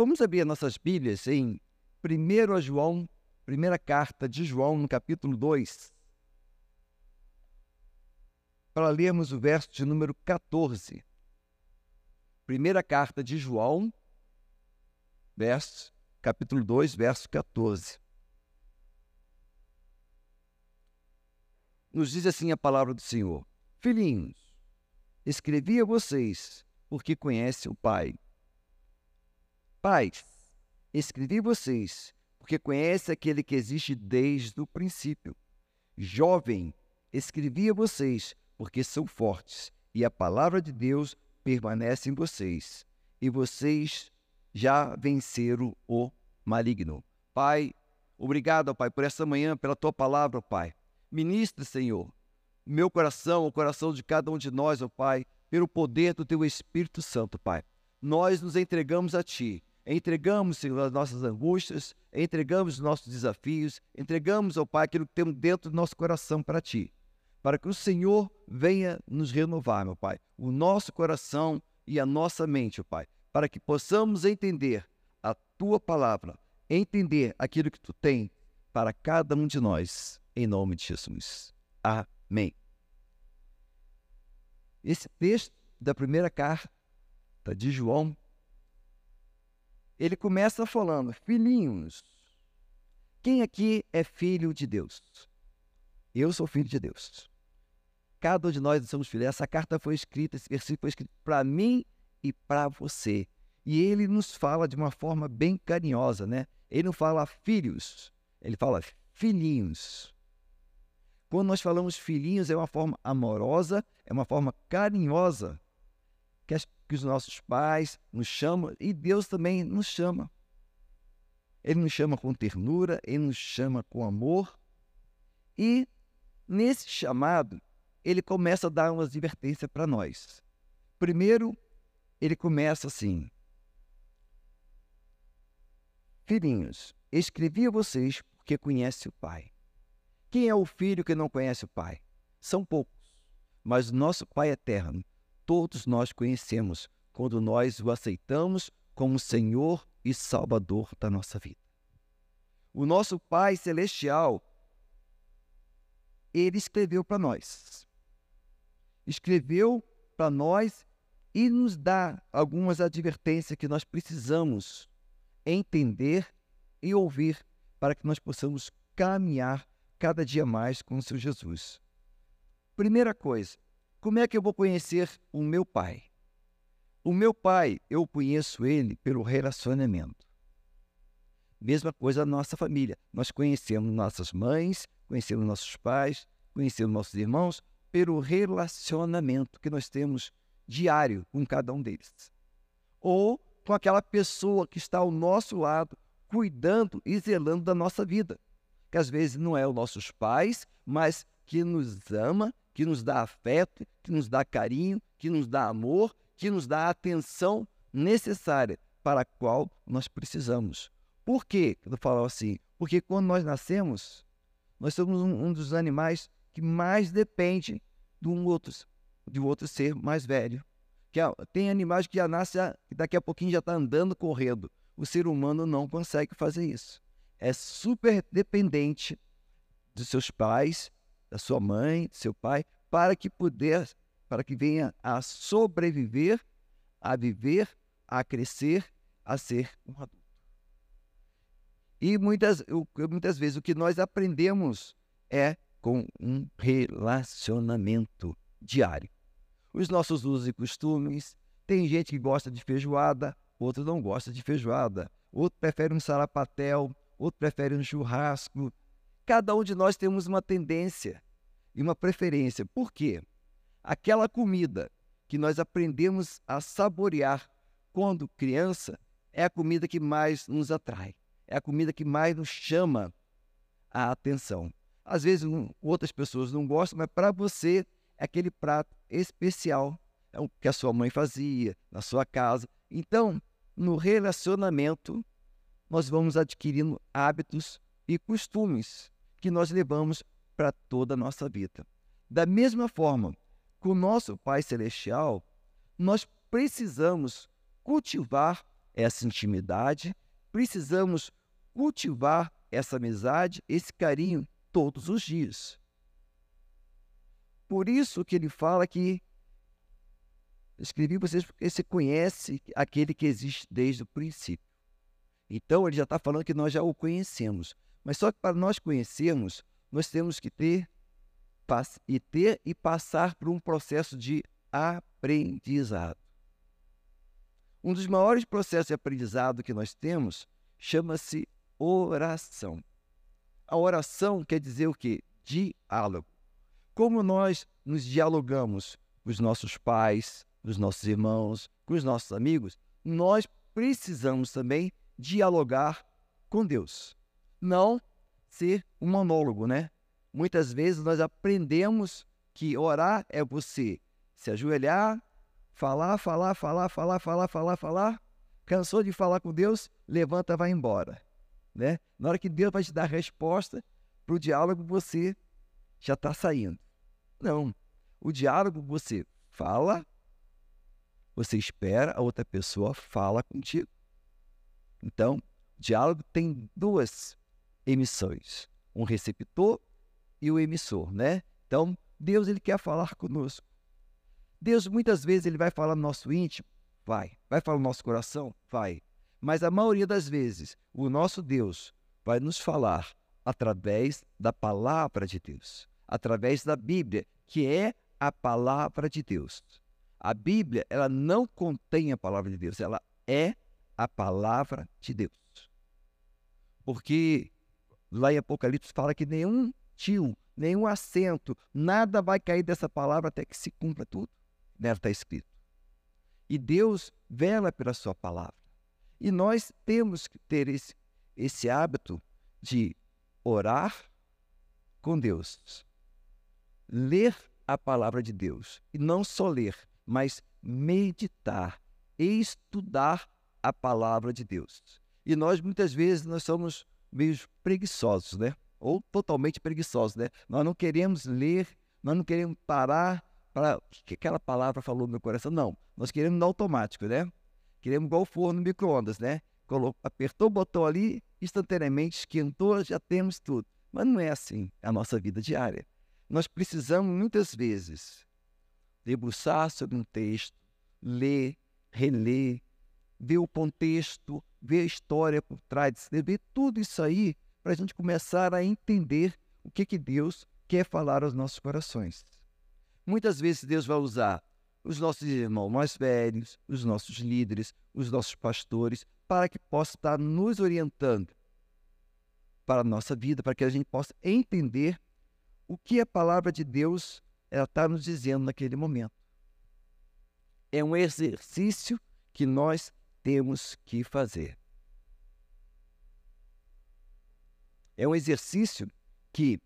Vamos abrir nossas Bíblias em 1 João, primeira carta de João, no capítulo 2, para lermos o verso de número 14. Primeira carta de João, verso, capítulo 2, verso 14. Nos diz assim a palavra do Senhor: Filhinhos, escrevi a vocês porque conhecem o Pai. Pais, escrevi vocês porque conhece aquele que existe desde o princípio. Jovem, escrevi a vocês porque são fortes e a palavra de Deus permanece em vocês e vocês já venceram o maligno. Pai, obrigado, Pai, por essa manhã, pela tua palavra, Pai. Ministra, Senhor, meu coração, o coração de cada um de nós, ó Pai, pelo poder do teu Espírito Santo, Pai. Nós nos entregamos a ti entregamos, Senhor, as nossas angústias, entregamos os nossos desafios, entregamos, ó Pai, aquilo que temos dentro do nosso coração para Ti, para que o Senhor venha nos renovar, meu Pai, o nosso coração e a nossa mente, ó Pai, para que possamos entender a Tua palavra, entender aquilo que Tu tem para cada um de nós, em nome de Jesus. Amém. Esse texto da primeira carta de João ele começa falando: Filhinhos, quem aqui é filho de Deus? Eu sou filho de Deus. Cada um de nós somos filhos. Essa carta foi escrita, esse versículo foi escrito para mim e para você. E ele nos fala de uma forma bem carinhosa, né? Ele não fala filhos, ele fala filhinhos. Quando nós falamos filhinhos, é uma forma amorosa, é uma forma carinhosa que, as, que os nossos pais nos chamam e Deus também nos chama. Ele nos chama com ternura, ele nos chama com amor. E nesse chamado, ele começa a dar uma advertência para nós. Primeiro, ele começa assim: Filhinhos, escrevi a vocês porque conhece o Pai. Quem é o filho que não conhece o Pai? São poucos, mas o nosso Pai eterno todos nós conhecemos quando nós o aceitamos como Senhor e Salvador da nossa vida. O nosso Pai Celestial, ele escreveu para nós. Escreveu para nós e nos dá algumas advertências que nós precisamos entender e ouvir para que nós possamos caminhar cada dia mais com o seu Jesus. Primeira coisa, como é que eu vou conhecer o meu pai? O meu pai, eu conheço ele pelo relacionamento. Mesma coisa na nossa família. Nós conhecemos nossas mães, conhecemos nossos pais, conhecemos nossos irmãos pelo relacionamento que nós temos diário com cada um deles. Ou com aquela pessoa que está ao nosso lado, cuidando e zelando da nossa vida. Que às vezes não é os nossos pais, mas que nos ama que nos dá afeto, que nos dá carinho, que nos dá amor, que nos dá a atenção necessária para a qual nós precisamos. Por quê? Eu falo assim, porque quando nós nascemos, nós somos um, um dos animais que mais depende de um outro, de um outro ser mais velho. Que tem animais que já nascem, e daqui a pouquinho já está andando, correndo. O ser humano não consegue fazer isso. É super dependente dos seus pais, da sua mãe, do seu pai, para que puder, para que venha a sobreviver, a viver, a crescer, a ser um adulto. E muitas, muitas vezes o que nós aprendemos é com um relacionamento diário. Os nossos usos e costumes, tem gente que gosta de feijoada, outro não gosta de feijoada, outro prefere um sarapatel, outro prefere um churrasco, Cada um de nós temos uma tendência e uma preferência. Por quê? Aquela comida que nós aprendemos a saborear quando criança é a comida que mais nos atrai, é a comida que mais nos chama a atenção. Às vezes outras pessoas não gostam, mas para você é aquele prato especial, é o que a sua mãe fazia na sua casa. Então, no relacionamento, nós vamos adquirindo hábitos e costumes que nós levamos para toda a nossa vida. Da mesma forma, com o nosso Pai Celestial, nós precisamos cultivar essa intimidade, precisamos cultivar essa amizade, esse carinho todos os dias. Por isso que ele fala que escrevi vocês porque você conhece aquele que existe desde o princípio. Então ele já está falando que nós já o conhecemos. Mas só que para nós conhecermos, nós temos que ter e ter e passar por um processo de aprendizado. Um dos maiores processos de aprendizado que nós temos chama-se oração. A oração quer dizer o quê? Diálogo. Como nós nos dialogamos com os nossos pais, com os nossos irmãos, com os nossos amigos, nós precisamos também dialogar com Deus. Não ser um monólogo, né? Muitas vezes nós aprendemos que orar é você se ajoelhar, falar, falar, falar, falar, falar, falar, falar. Cansou de falar com Deus? Levanta, vai embora. Né? Na hora que Deus vai te dar a resposta para o diálogo, você já está saindo. Não. O diálogo você fala, você espera, a outra pessoa fala contigo. Então, diálogo tem duas emissões, um receptor e o emissor, né? Então, Deus ele quer falar conosco. Deus muitas vezes ele vai falar no nosso íntimo, vai. Vai falar no nosso coração, vai. Mas a maioria das vezes, o nosso Deus vai nos falar através da palavra de Deus, através da Bíblia, que é a palavra de Deus. A Bíblia, ela não contém a palavra de Deus, ela é a palavra de Deus. Porque lá em Apocalipse fala que nenhum tio, nenhum acento, nada vai cair dessa palavra até que se cumpra tudo. Nela está escrito. E Deus vela pela sua palavra. E nós temos que ter esse, esse hábito de orar com Deus, ler a palavra de Deus. E não só ler, mas meditar, estudar a palavra de Deus. E nós, muitas vezes, nós somos meio preguiçosos, né? Ou totalmente preguiçosos, né? Nós não queremos ler, nós não queremos parar para que aquela palavra falou no meu coração. Não, nós queremos no automático, né? Queremos igual forno micro-ondas, né? Apertou o botão ali, instantaneamente esquentou, já temos tudo. Mas não é assim a nossa vida diária. Nós precisamos muitas vezes debruçar sobre um texto, ler, reler, ver o contexto, ver a história por trás, ver tudo isso aí para a gente começar a entender o que, que Deus quer falar aos nossos corações. Muitas vezes Deus vai usar os nossos irmãos mais velhos, os nossos líderes, os nossos pastores, para que possa estar nos orientando para a nossa vida, para que a gente possa entender o que a palavra de Deus ela está nos dizendo naquele momento. É um exercício que nós temos que fazer. É um exercício que,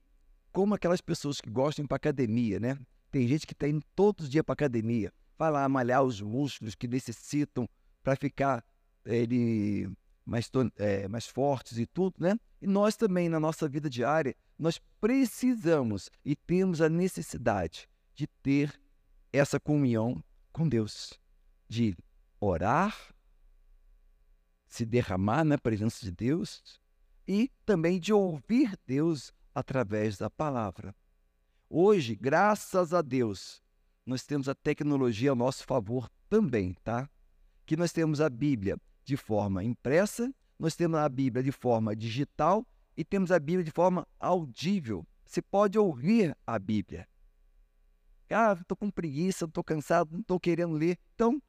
como aquelas pessoas que gostam para academia, né? Tem gente que está indo todos os dias para academia, vai lá malhar os músculos que necessitam para ficar ele, mais, é, mais fortes e tudo, né? E nós também, na nossa vida diária, nós precisamos e temos a necessidade de ter essa comunhão com Deus, de orar, se derramar na presença de Deus e também de ouvir Deus através da palavra. Hoje, graças a Deus, nós temos a tecnologia a nosso favor também, tá? Que nós temos a Bíblia de forma impressa, nós temos a Bíblia de forma digital e temos a Bíblia de forma audível. Você pode ouvir a Bíblia. Ah, estou com preguiça, estou cansado, não estou querendo ler. Então,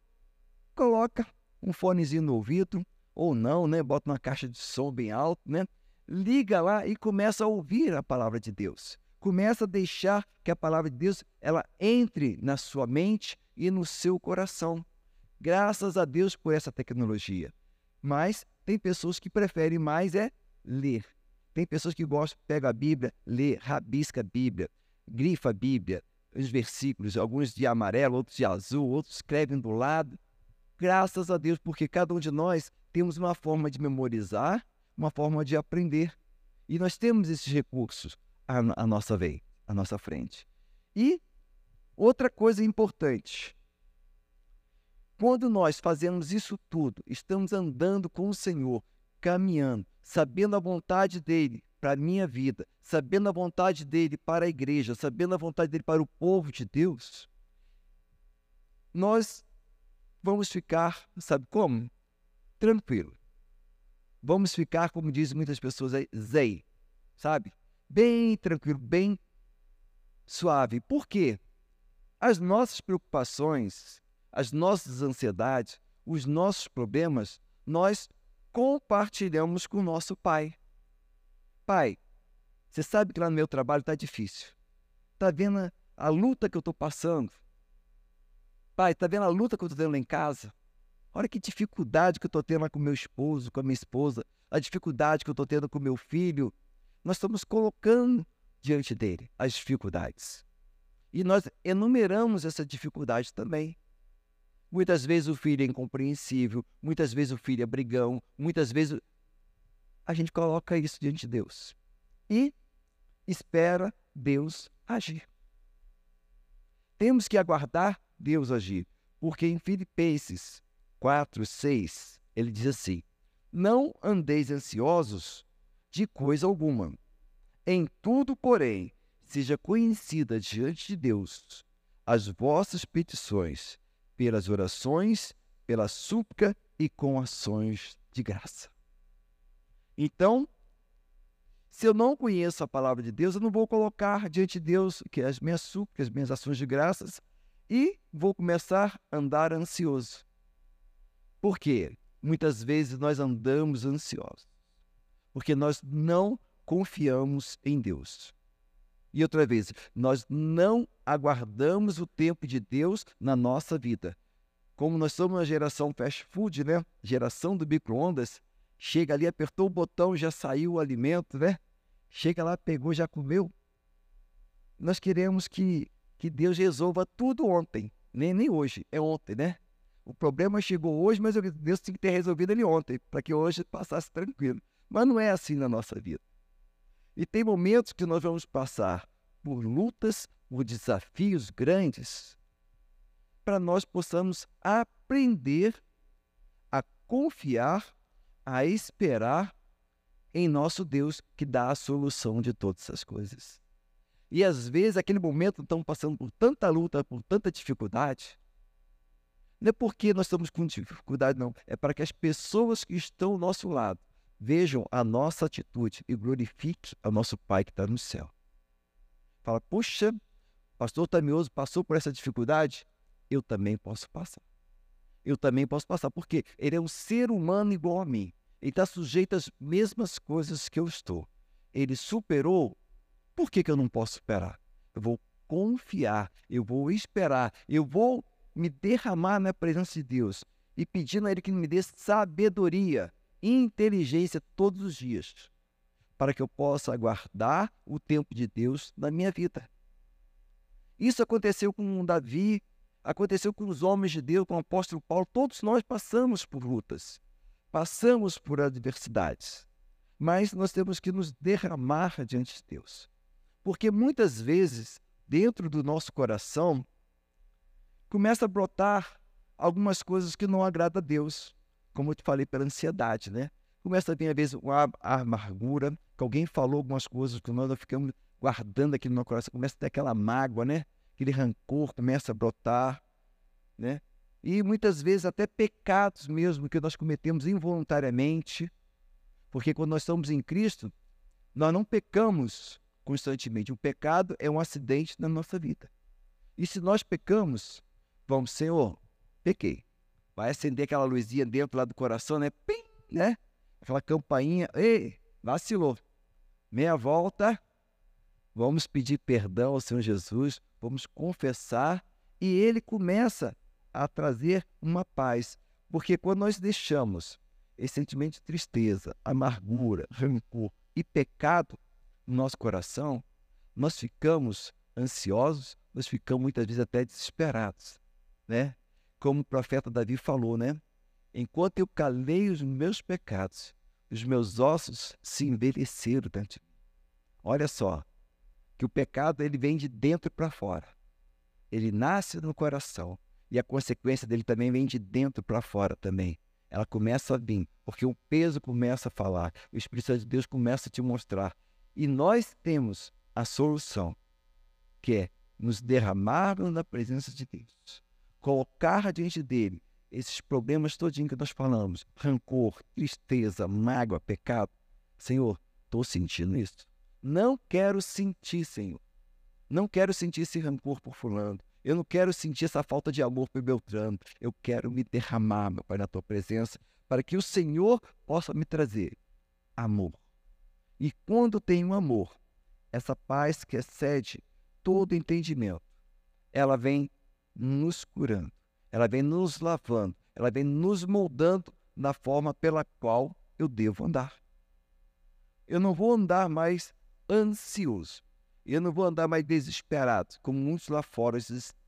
coloca um fonezinho no ouvido, ou não, né? Bota uma caixa de som bem alto, né? Liga lá e começa a ouvir a palavra de Deus começa a deixar que a palavra de Deus ela entre na sua mente e no seu coração. Graças a Deus por essa tecnologia. Mas tem pessoas que preferem mais é ler. Tem pessoas que gostam, pega a Bíblia, lê, rabisca a Bíblia, grifa a Bíblia, os versículos, alguns de amarelo, outros de azul, outros escrevem do lado. Graças a Deus, porque cada um de nós temos uma forma de memorizar, uma forma de aprender. E nós temos esses recursos a, a nossa vez, a nossa frente. E outra coisa importante, Quando nós fazemos isso tudo, estamos andando com o Senhor, caminhando, sabendo a vontade dele para a minha vida, sabendo a vontade dele para a igreja, sabendo a vontade dele para o povo de Deus, nós vamos ficar, sabe como? Tranquilo. Vamos ficar, como dizem muitas pessoas aí, zei, sabe? Bem tranquilo, bem suave. Por quê? As nossas preocupações, as nossas ansiedades, os nossos problemas, nós compartilhamos com o nosso pai. Pai, você sabe que lá no meu trabalho está difícil. Está vendo a, a luta que eu estou passando? Pai, está vendo a luta que eu estou tendo lá em casa? Olha que dificuldade que eu estou tendo lá com meu esposo, com a minha esposa, a dificuldade que eu estou tendo com meu filho. Nós estamos colocando diante dele as dificuldades. E nós enumeramos essa dificuldade também. Muitas vezes o filho é incompreensível, muitas vezes o filho é brigão, muitas vezes a gente coloca isso diante de Deus e espera Deus agir. Temos que aguardar Deus agir, porque em Filipenses 4, 6, ele diz assim: Não andeis ansiosos de coisa alguma. Em tudo, porém, seja conhecida diante de Deus as vossas petições, pelas orações, pela súplica e com ações de graça. Então, se eu não conheço a palavra de Deus, eu não vou colocar diante de Deus que as minhas súplicas, as minhas ações de graças e vou começar a andar ansioso. Por quê? Muitas vezes nós andamos ansiosos, porque nós não confiamos em Deus. E outra vez, nós não aguardamos o tempo de Deus na nossa vida. Como nós somos uma geração fast food, né? Geração do micro-ondas, chega ali, apertou o botão, já saiu o alimento, né? Chega lá, pegou, já comeu. Nós queremos que, que Deus resolva tudo ontem, nem, nem hoje, é ontem, né? O problema chegou hoje, mas Deus tinha que ter resolvido ele ontem, para que hoje passasse tranquilo. Mas não é assim na nossa vida. E tem momentos que nós vamos passar por lutas, por desafios grandes, para nós possamos aprender a confiar, a esperar em nosso Deus que dá a solução de todas essas coisas. E às vezes, aquele momento, estamos passando por tanta luta, por tanta dificuldade. Não é porque nós estamos com dificuldade, não. É para que as pessoas que estão ao nosso lado vejam a nossa atitude e glorifique ao nosso Pai que está no céu. Fala, puxa, pastor Tamioso passou por essa dificuldade, eu também posso passar. Eu também posso passar, porque ele é um ser humano igual a mim. Ele está sujeito às mesmas coisas que eu estou. Ele superou, por que, que eu não posso superar? Eu vou confiar, eu vou esperar, eu vou me derramar na presença de Deus e pedindo a Ele que me dê sabedoria inteligência todos os dias, para que eu possa aguardar o tempo de Deus na minha vida. Isso aconteceu com Davi, aconteceu com os homens de Deus, com o apóstolo Paulo. Todos nós passamos por lutas, passamos por adversidades, mas nós temos que nos derramar diante de Deus. Porque muitas vezes, dentro do nosso coração, começa a brotar algumas coisas que não agradam a Deus como eu te falei, pela ansiedade, né? Começa a vir, às vezes, uma amargura, que alguém falou algumas coisas que nós ficamos guardando aqui no nosso coração, começa a ter aquela mágoa, né? Aquele rancor começa a brotar, né? E muitas vezes até pecados mesmo que nós cometemos involuntariamente, porque quando nós estamos em Cristo, nós não pecamos constantemente. O pecado é um acidente na nossa vida. E se nós pecamos, vamos, Senhor, pequei vai acender aquela luzinha dentro lá do coração, né? Pim, né? Aquela campainha, ei, vacilou. Meia volta, vamos pedir perdão ao Senhor Jesus, vamos confessar e ele começa a trazer uma paz. Porque quando nós deixamos esse sentimento de tristeza, amargura, rancor e pecado no nosso coração, nós ficamos ansiosos, nós ficamos muitas vezes até desesperados, né? como o profeta Davi falou, né? Enquanto eu calei os meus pecados, os meus ossos se envelheceram mim. Olha só, que o pecado ele vem de dentro para fora. Ele nasce no coração. E a consequência dele também vem de dentro para fora também. Ela começa a vir, porque o peso começa a falar, o Espírito Santo de Deus começa a te mostrar. E nós temos a solução, que é nos derramarmos na presença de Deus, colocar diante dele esses problemas todinhos que nós falamos, rancor, tristeza, mágoa, pecado. Senhor, estou sentindo isso. Não quero sentir, Senhor. Não quero sentir esse rancor por fulano. Eu não quero sentir essa falta de amor por Beltrano. Eu quero me derramar, meu Pai, na tua presença, para que o Senhor possa me trazer amor. E quando tenho amor, essa paz que excede todo entendimento, ela vem nos curando, ela vem nos lavando, ela vem nos moldando na forma pela qual eu devo andar. Eu não vou andar mais ansioso. Eu não vou andar mais desesperado, como muitos lá fora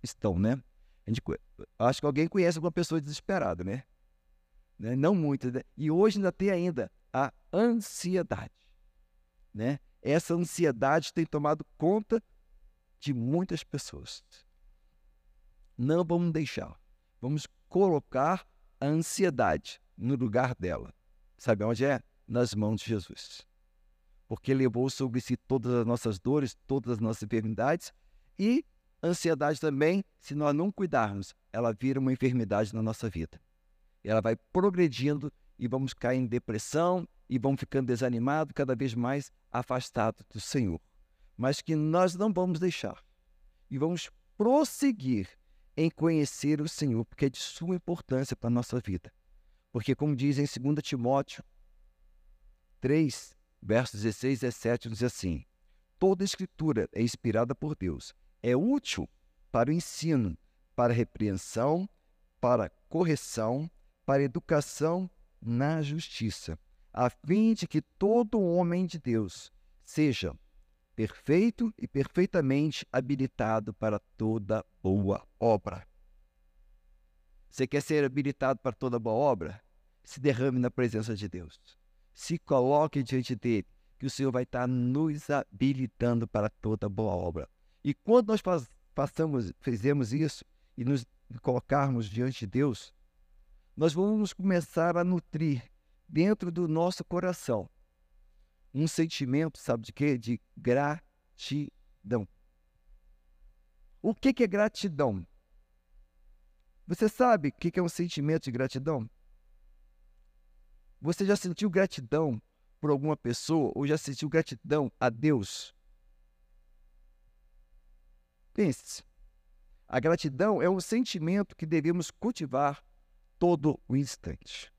estão, né? Gente, acho que alguém conhece alguma pessoa desesperada, né? né? Não muito, né? E hoje ainda tem ainda a ansiedade, né? Essa ansiedade tem tomado conta de muitas pessoas. Não vamos deixar. Vamos colocar a ansiedade no lugar dela. Sabe onde é? Nas mãos de Jesus porque levou sobre si todas as nossas dores, todas as nossas enfermidades e ansiedade também, se nós não cuidarmos, ela vira uma enfermidade na nossa vida. Ela vai progredindo e vamos cair em depressão e vamos ficando desanimados, cada vez mais afastados do Senhor. Mas que nós não vamos deixar e vamos prosseguir em conhecer o Senhor, porque é de suma importância para a nossa vida. Porque, como diz em 2 Timóteo 3, versos 16 e 17 diz assim: Toda escritura é inspirada por Deus, é útil para o ensino, para a repreensão, para a correção, para a educação na justiça, a fim de que todo homem de Deus seja perfeito e perfeitamente habilitado para toda boa obra. Você quer ser habilitado para toda boa obra? Se derrame na presença de Deus se coloque diante dele, que o Senhor vai estar nos habilitando para toda boa obra. E quando nós passamos, fizemos isso e nos colocarmos diante de Deus, nós vamos começar a nutrir dentro do nosso coração um sentimento, sabe de quê? De gratidão. O que é gratidão? Você sabe o que é um sentimento de gratidão? Você já sentiu gratidão por alguma pessoa ou já sentiu gratidão a Deus? Pense. A gratidão é um sentimento que devemos cultivar todo o instante.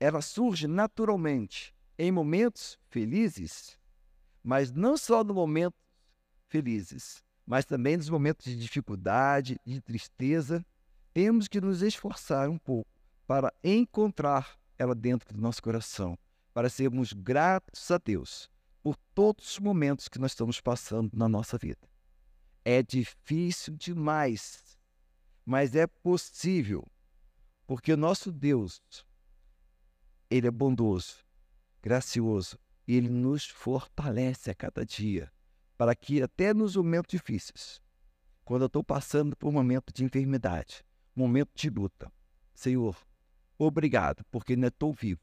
Ela surge naturalmente em momentos felizes, mas não só no momentos felizes, mas também nos momentos de dificuldade, de tristeza. Temos que nos esforçar um pouco para encontrar ela dentro do nosso coração, para sermos gratos a Deus por todos os momentos que nós estamos passando na nossa vida. É difícil demais, mas é possível, porque o nosso Deus, Ele é bondoso, gracioso, e Ele nos fortalece a cada dia, para que até nos momentos difíceis, quando eu estou passando por um momento de enfermidade, momento de luta, Senhor, Obrigado, porque ainda estou vivo.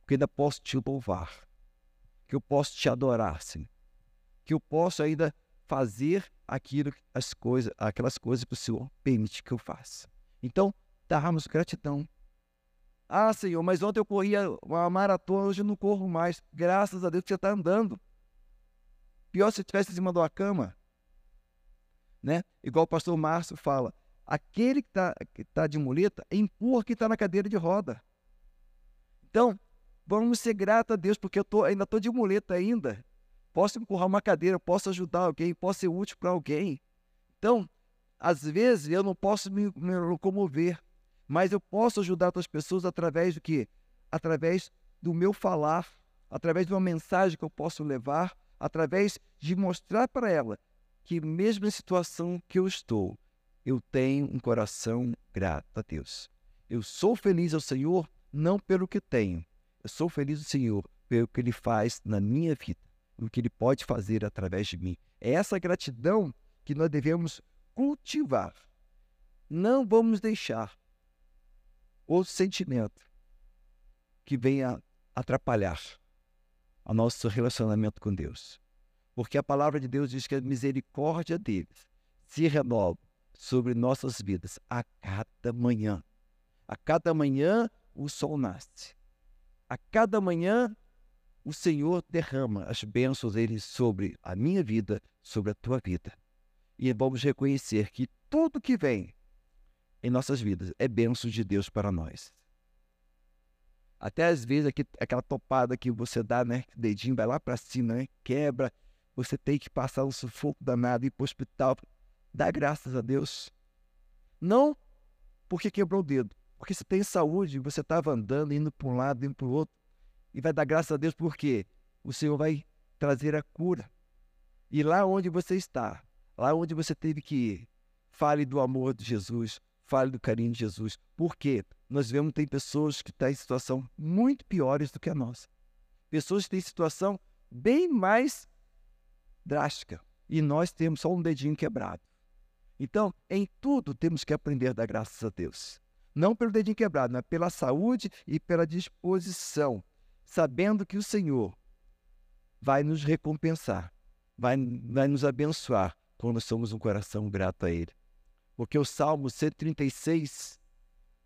Porque ainda posso te louvar. Que eu posso te adorar, Senhor. Que eu posso ainda fazer aquilo, as coisas, aquelas coisas que o Senhor permite que eu faça. Então, darmos gratidão. Ah, Senhor, mas ontem eu corria uma maratona, hoje eu não corro mais. Graças a Deus que você está andando. Pior se estivesse em cima de uma cama. Né? Igual o pastor Márcio fala, aquele que está que tá de muleta empurra quem está na cadeira de roda. Então, vamos ser gratos a Deus, porque eu tô, ainda estou de muleta ainda. Posso empurrar uma cadeira, posso ajudar alguém, posso ser útil para alguém. Então, às vezes eu não posso me, me locomover, mas eu posso ajudar outras pessoas através do que? Através do meu falar, através de uma mensagem que eu posso levar, através de mostrar para ela que mesmo em situação que eu estou, eu tenho um coração grato a Deus. Eu sou feliz ao Senhor não pelo que tenho. Eu sou feliz ao Senhor pelo que Ele faz na minha vida, o que Ele pode fazer através de mim. É essa gratidão que nós devemos cultivar. não vamos deixar outro sentimento que venha atrapalhar o nosso relacionamento com Deus. Porque a palavra de Deus diz que a misericórdia deles se renova sobre nossas vidas a cada manhã. A cada manhã o sol nasce. A cada manhã o Senhor derrama as bênçãos dele sobre a minha vida, sobre a tua vida. E vamos reconhecer que tudo que vem em nossas vidas é bênção de Deus para nós. Até às vezes aqui, aquela topada que você dá, né? Dedinho vai lá para cima, né? Quebra. Você tem que passar um sufoco danado e ir para o hospital. Dá graças a Deus. Não porque quebrou o dedo. Porque você tem saúde, você estava andando, indo para um lado, indo para o outro. E vai dar graças a Deus porque o Senhor vai trazer a cura. E lá onde você está, lá onde você teve que ir, fale do amor de Jesus, fale do carinho de Jesus. Porque nós vemos que tem pessoas que estão em situação muito piores do que a nossa. Pessoas que têm situação bem mais drástica. E nós temos só um dedinho quebrado. Então, em tudo temos que aprender a dar graças a Deus. Não pelo dedinho quebrado, mas pela saúde e pela disposição. Sabendo que o Senhor vai nos recompensar, vai, vai nos abençoar quando somos um coração grato a Ele. Porque o Salmo 136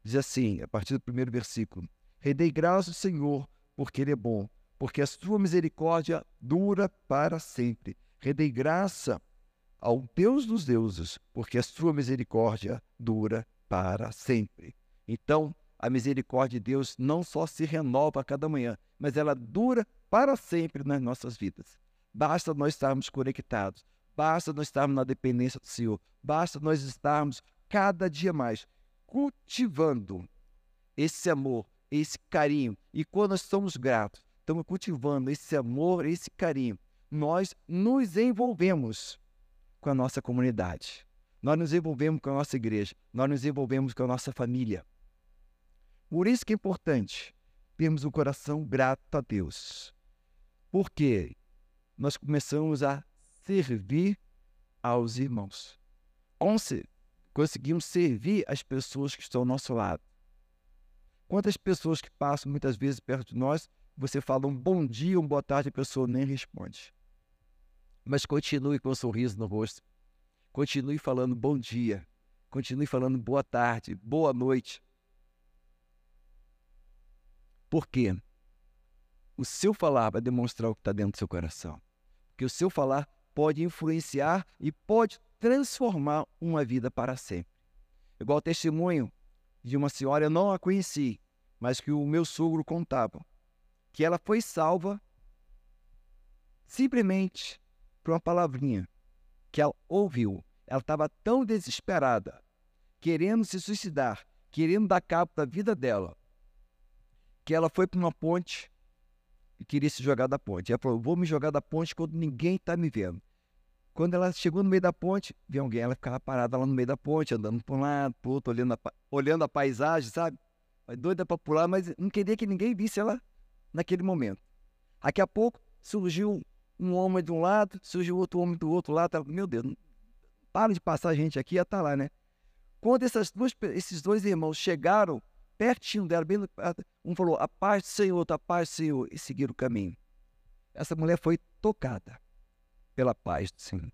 diz assim, a partir do primeiro versículo: Rendei graças ao Senhor, porque Ele é bom, porque a sua misericórdia dura para sempre. Rendei graça ao Deus dos deuses, porque a sua misericórdia dura para sempre. Então, a misericórdia de Deus não só se renova a cada manhã, mas ela dura para sempre nas nossas vidas. Basta nós estarmos conectados, Basta nós estarmos na dependência do Senhor. Basta nós estarmos cada dia mais cultivando esse amor, esse carinho. E quando nós estamos gratos, estamos cultivando esse amor, esse carinho, nós nos envolvemos com a nossa comunidade. Nós nos envolvemos com a nossa igreja. Nós nos envolvemos com a nossa família. Por isso que é importante termos um coração grato a Deus. Porque nós começamos a servir aos irmãos. Conseguimos servir as pessoas que estão ao nosso lado. Quantas pessoas que passam muitas vezes perto de nós, você fala um bom dia, um boa tarde, a pessoa nem responde. Mas continue com um sorriso no rosto. Continue falando bom dia. Continue falando boa tarde, boa noite. Por quê? O seu falar vai demonstrar o que está dentro do seu coração. Porque o seu falar pode influenciar e pode transformar uma vida para sempre. Igual o testemunho de uma senhora, eu não a conheci, mas que o meu sogro contava, que ela foi salva simplesmente por uma palavrinha que ela ouviu. Ela estava tão desesperada, querendo se suicidar, querendo dar cabo da vida dela, que ela foi para uma ponte e queria se jogar da ponte. Ela falou: Vou me jogar da ponte quando ninguém está me vendo. Quando ela chegou no meio da ponte, viu alguém, ela ficava parada lá no meio da ponte, andando para um lado, para outro, olhando a, olhando a paisagem, sabe? Doida para pular, mas não queria que ninguém visse ela naquele momento. Daqui a pouco surgiu um homem de um lado, surgiu outro homem do outro lado. Meu Deus, para de passar gente aqui, estar tá lá, né? Quando essas duas, esses dois irmãos chegaram pertinho dela, bem, um falou, a paz do Senhor, a paz do Senhor, e seguiram o caminho. Essa mulher foi tocada pela paz do Senhor.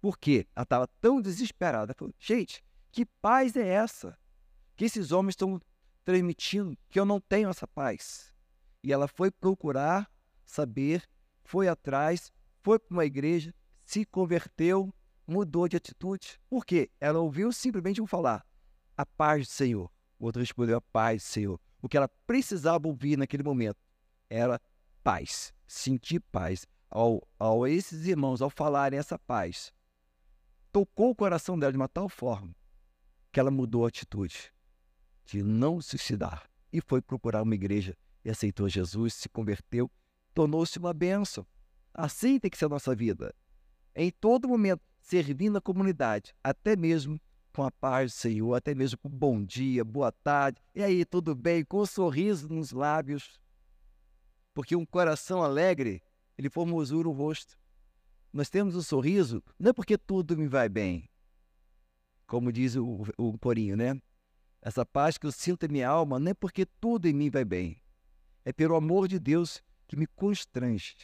Por quê? Ela estava tão desesperada. Falou, gente, que paz é essa? Que esses homens estão transmitindo que eu não tenho essa paz. E ela foi procurar saber, foi atrás, foi para uma igreja, se converteu, mudou de atitude. Por quê? Ela ouviu simplesmente um falar, a paz do Senhor. O outro respondeu a paz, Senhor. O que ela precisava ouvir naquele momento era paz, sentir paz. Ao, ao esses irmãos, ao falarem essa paz, tocou o coração dela de uma tal forma que ela mudou a atitude de não suicidar e foi procurar uma igreja e aceitou Jesus, se converteu, tornou-se uma bênção. Assim tem que ser a nossa vida. Em todo momento, servindo a comunidade, até mesmo com a paz do Senhor, até mesmo com bom dia, boa tarde, e aí, tudo bem, com um sorriso nos lábios. Porque um coração alegre, ele formosura o rosto. Nós temos um sorriso, não é porque tudo me vai bem, como diz o, o corinho, né? Essa paz que eu sinto em minha alma não é porque tudo em mim vai bem. É pelo amor de Deus que me constrange.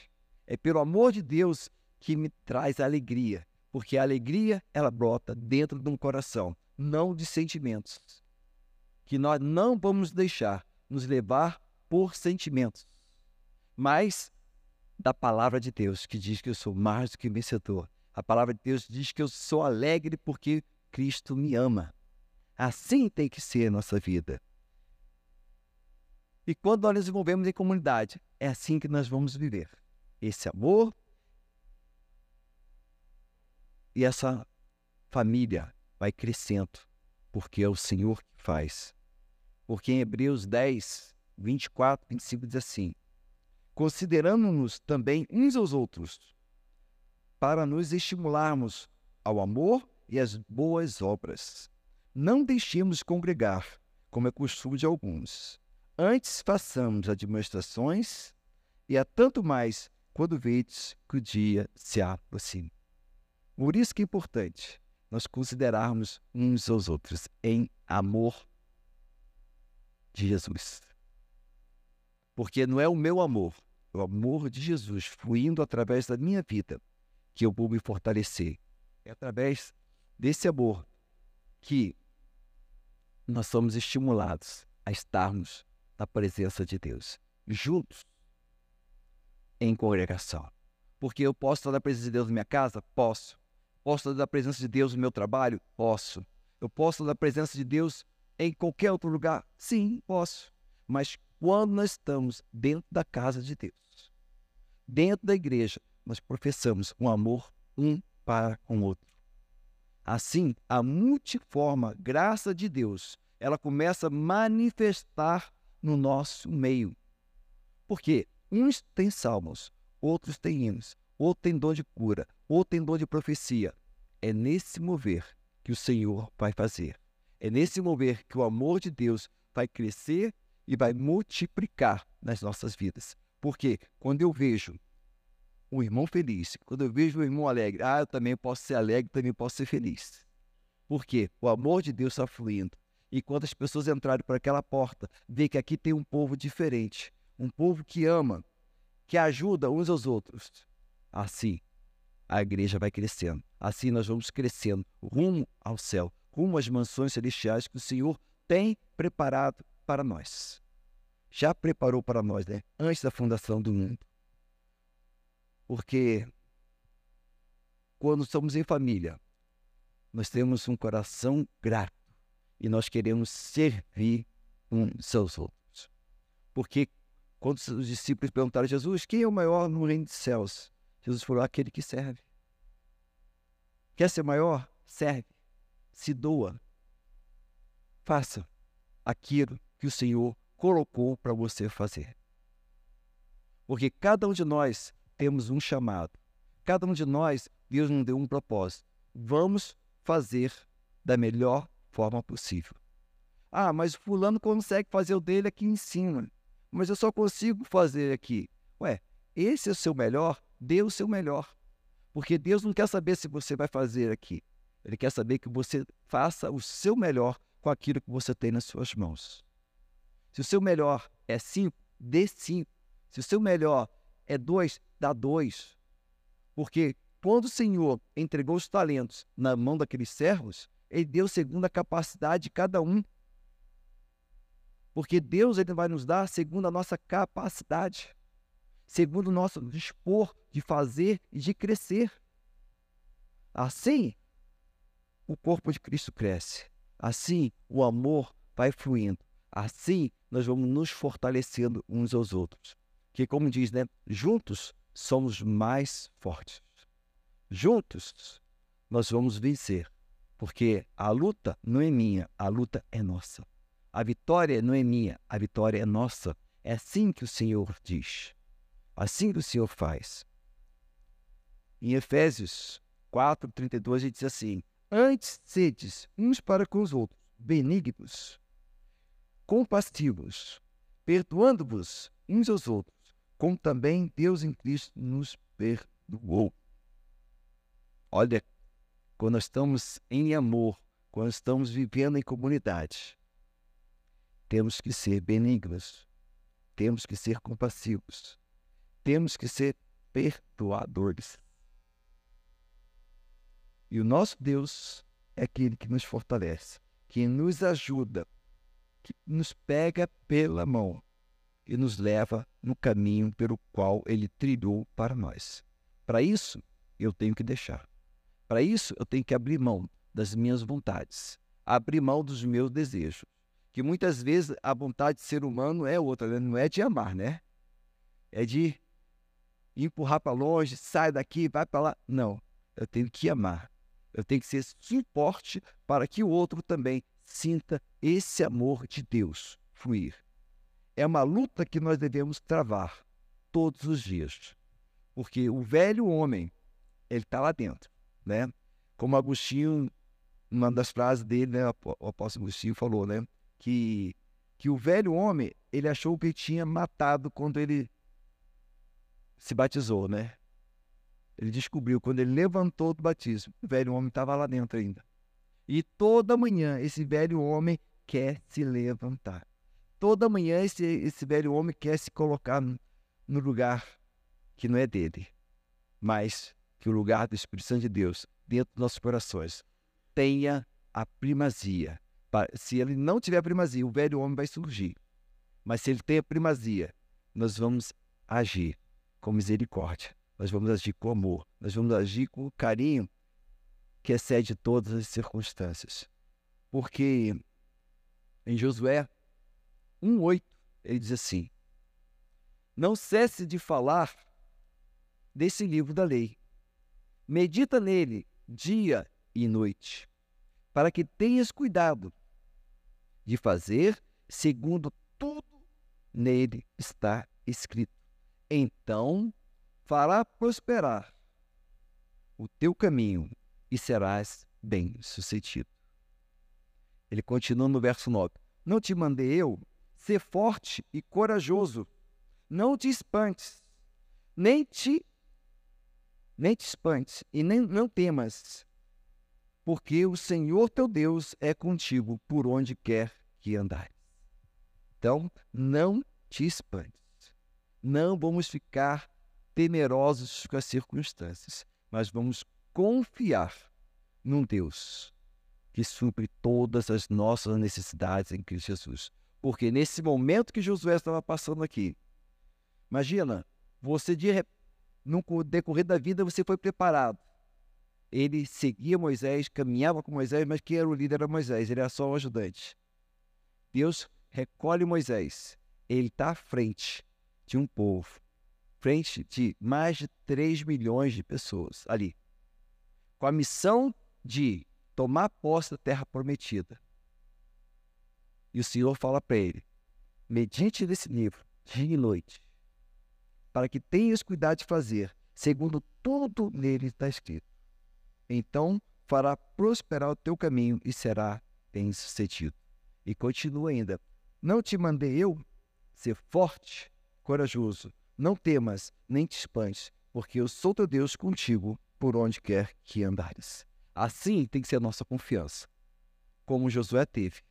É pelo amor de Deus que me traz alegria. Porque a alegria, ela brota dentro de um coração, não de sentimentos. Que nós não vamos deixar nos levar por sentimentos, mas da palavra de Deus, que diz que eu sou mais do que vencedor. A palavra de Deus diz que eu sou alegre porque Cristo me ama. Assim tem que ser a nossa vida. E quando nós nos envolvemos em comunidade, é assim que nós vamos viver. Esse amor e essa família vai crescendo, porque é o Senhor que faz. Porque em Hebreus 10, 24, 25 diz assim: Considerando-nos também uns aos outros, para nos estimularmos ao amor e às boas obras não deixemos congregar, como é costume de alguns. Antes façamos administrações, e a tanto mais quando vedes que o dia se aproxima. Por isso que é importante nós considerarmos uns aos outros em amor de Jesus. Porque não é o meu amor, é o amor de Jesus fluindo através da minha vida que eu vou me fortalecer. É através desse amor que nós somos estimulados a estarmos na presença de Deus, juntos, em congregação. Porque eu posso estar na presença de Deus na minha casa? Posso. Posso na presença de Deus no meu trabalho? Posso. Eu posso na presença de Deus em qualquer outro lugar? Sim, posso. Mas quando nós estamos dentro da casa de Deus, dentro da igreja, nós professamos um amor um para com o outro. Assim, a multiforme graça de Deus, ela começa a manifestar no nosso meio. Porque uns têm salmos, outros têm hinos, outro tem dom de cura, outro tem de profecia. É nesse mover que o Senhor vai fazer. É nesse mover que o amor de Deus vai crescer e vai multiplicar nas nossas vidas. Porque quando eu vejo um irmão feliz. Quando eu vejo um irmão alegre, ah, eu também posso ser alegre, também posso ser feliz. Por quê? O amor de Deus está fluindo. E quando as pessoas entrarem por aquela porta, vê que aqui tem um povo diferente, um povo que ama, que ajuda uns aos outros. Assim, a igreja vai crescendo. Assim nós vamos crescendo rumo ao céu, rumo às mansões celestiais que o Senhor tem preparado para nós. Já preparou para nós, né? Antes da fundação do mundo. Porque quando estamos em família, nós temos um coração grato e nós queremos servir uns aos outros. Porque quando os discípulos perguntaram a Jesus, quem é o maior no reino dos céus? Jesus falou, aquele que serve. Quer ser maior? Serve. Se doa. Faça aquilo que o Senhor colocou para você fazer. Porque cada um de nós temos um chamado. Cada um de nós, Deus nos deu um propósito. Vamos fazer da melhor forma possível. Ah, mas fulano consegue fazer o dele aqui em cima. Mas eu só consigo fazer aqui. Ué, esse é o seu melhor? Dê o seu melhor. Porque Deus não quer saber se você vai fazer aqui. Ele quer saber que você faça o seu melhor com aquilo que você tem nas suas mãos. Se o seu melhor é cinco, dê cinco. Se o seu melhor é dois, dá dois. Porque quando o Senhor entregou os talentos na mão daqueles servos, ele deu segundo a capacidade de cada um. Porque Deus ele vai nos dar segundo a nossa capacidade, segundo o nosso dispor de fazer e de crescer. Assim, o corpo de Cristo cresce. Assim, o amor vai fluindo. Assim, nós vamos nos fortalecendo uns aos outros que, como diz, né, juntos somos mais fortes. Juntos nós vamos vencer, porque a luta não é minha, a luta é nossa. A vitória não é minha, a vitória é nossa. É assim que o Senhor diz. Assim o Senhor faz. Em Efésios 4, 32, ele diz assim: Antes sedes uns para com os outros, benignos, compassivos, perdoando-vos uns aos outros, como também Deus em Cristo nos perdoou. Olha, quando nós estamos em amor, quando estamos vivendo em comunidade, temos que ser benignos, temos que ser compassivos, temos que ser perdoadores. E o nosso Deus é aquele que nos fortalece, que nos ajuda, que nos pega pela mão e nos leva no caminho pelo qual ele trilhou para nós. Para isso, eu tenho que deixar. Para isso, eu tenho que abrir mão das minhas vontades, abrir mão dos meus desejos. Que muitas vezes a vontade de ser humano é outra, né? não é de amar, né? É de empurrar para longe, sai daqui, vai para lá. Não, eu tenho que amar. Eu tenho que ser suporte para que o outro também sinta esse amor de Deus fluir. É uma luta que nós devemos travar todos os dias. Porque o velho homem, ele está lá dentro, né? Como Agostinho, uma das frases dele, né, o apóstolo Agostinho falou, né, que que o velho homem, ele achou que tinha matado quando ele se batizou, né? Ele descobriu quando ele levantou do batismo, o velho homem estava lá dentro ainda. E toda manhã esse velho homem quer se levantar. Toda manhã esse, esse velho homem quer se colocar no lugar que não é dele, mas que o lugar do Espírito Santo de Deus dentro dos nossos corações tenha a primazia. Se ele não tiver a primazia, o velho homem vai surgir. Mas se ele tem a primazia, nós vamos agir com misericórdia, nós vamos agir com amor, nós vamos agir com carinho que excede todas as circunstâncias. Porque em Josué 1,8 ele diz assim: Não cesse de falar desse livro da lei. Medita nele dia e noite, para que tenhas cuidado de fazer segundo tudo nele está escrito. Então fará prosperar o teu caminho e serás bem-sucedido. Ele continua no verso 9: Não te mandei eu ser forte e corajoso, não te espantes, nem te nem te espantes e nem não temas, porque o Senhor teu Deus é contigo por onde quer que andares. Então, não te espantes. Não vamos ficar temerosos com as circunstâncias, mas vamos confiar num Deus que supre todas as nossas necessidades em Cristo Jesus. Porque nesse momento que Josué estava passando aqui, imagina, você de no decorrer da vida você foi preparado. Ele seguia Moisés, caminhava com Moisés, mas quem era o líder era Moisés, ele era só o ajudante. Deus recolhe Moisés, ele está à frente de um povo, frente de mais de 3 milhões de pessoas ali, com a missão de tomar posse da terra prometida. E o Senhor fala para ele: medite nesse livro, dia e noite, para que tenhas cuidado de fazer, segundo tudo nele está escrito. Então fará prosperar o teu caminho e será bem sucedido. E continua ainda: Não te mandei eu ser forte, corajoso, não temas, nem te espantes, porque eu sou teu Deus contigo por onde quer que andares. Assim tem que ser a nossa confiança, como Josué teve.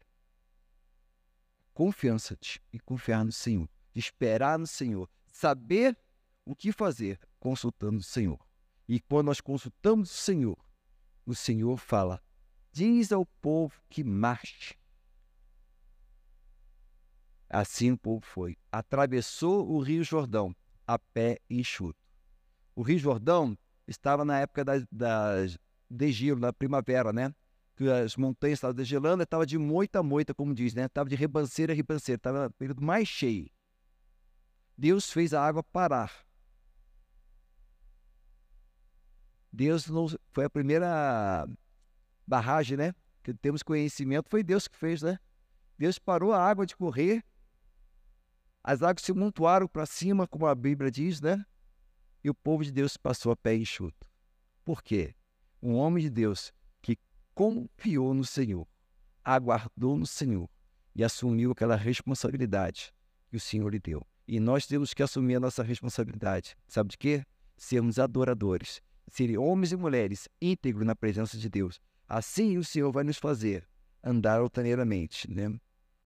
Confiança e confiar no Senhor, esperar no Senhor, saber o que fazer consultando o Senhor. E quando nós consultamos o Senhor, o Senhor fala: diz ao povo que marche. Assim o povo foi. Atravessou o Rio Jordão a pé enxuto. O Rio Jordão estava na época das, das degelo, na primavera, né? Que as montanhas estavam degelando, estava de moita a moita, como diz, né? Estava de ribanceira a ribanceira, estava no período mais cheio. Deus fez a água parar. Deus não foi a primeira barragem, né? Que temos conhecimento, foi Deus que fez, né? Deus parou a água de correr, as águas se montuaram para cima, como a Bíblia diz, né? E o povo de Deus passou a pé enxuto. Por quê? Um homem de Deus que confiou no Senhor, aguardou no Senhor e assumiu aquela responsabilidade que o Senhor lhe deu. E nós temos que assumir a nossa responsabilidade. Sabe de quê? Sermos adoradores, serem homens e mulheres íntegros na presença de Deus, Assim o Senhor vai nos fazer andar altaneiramente, né?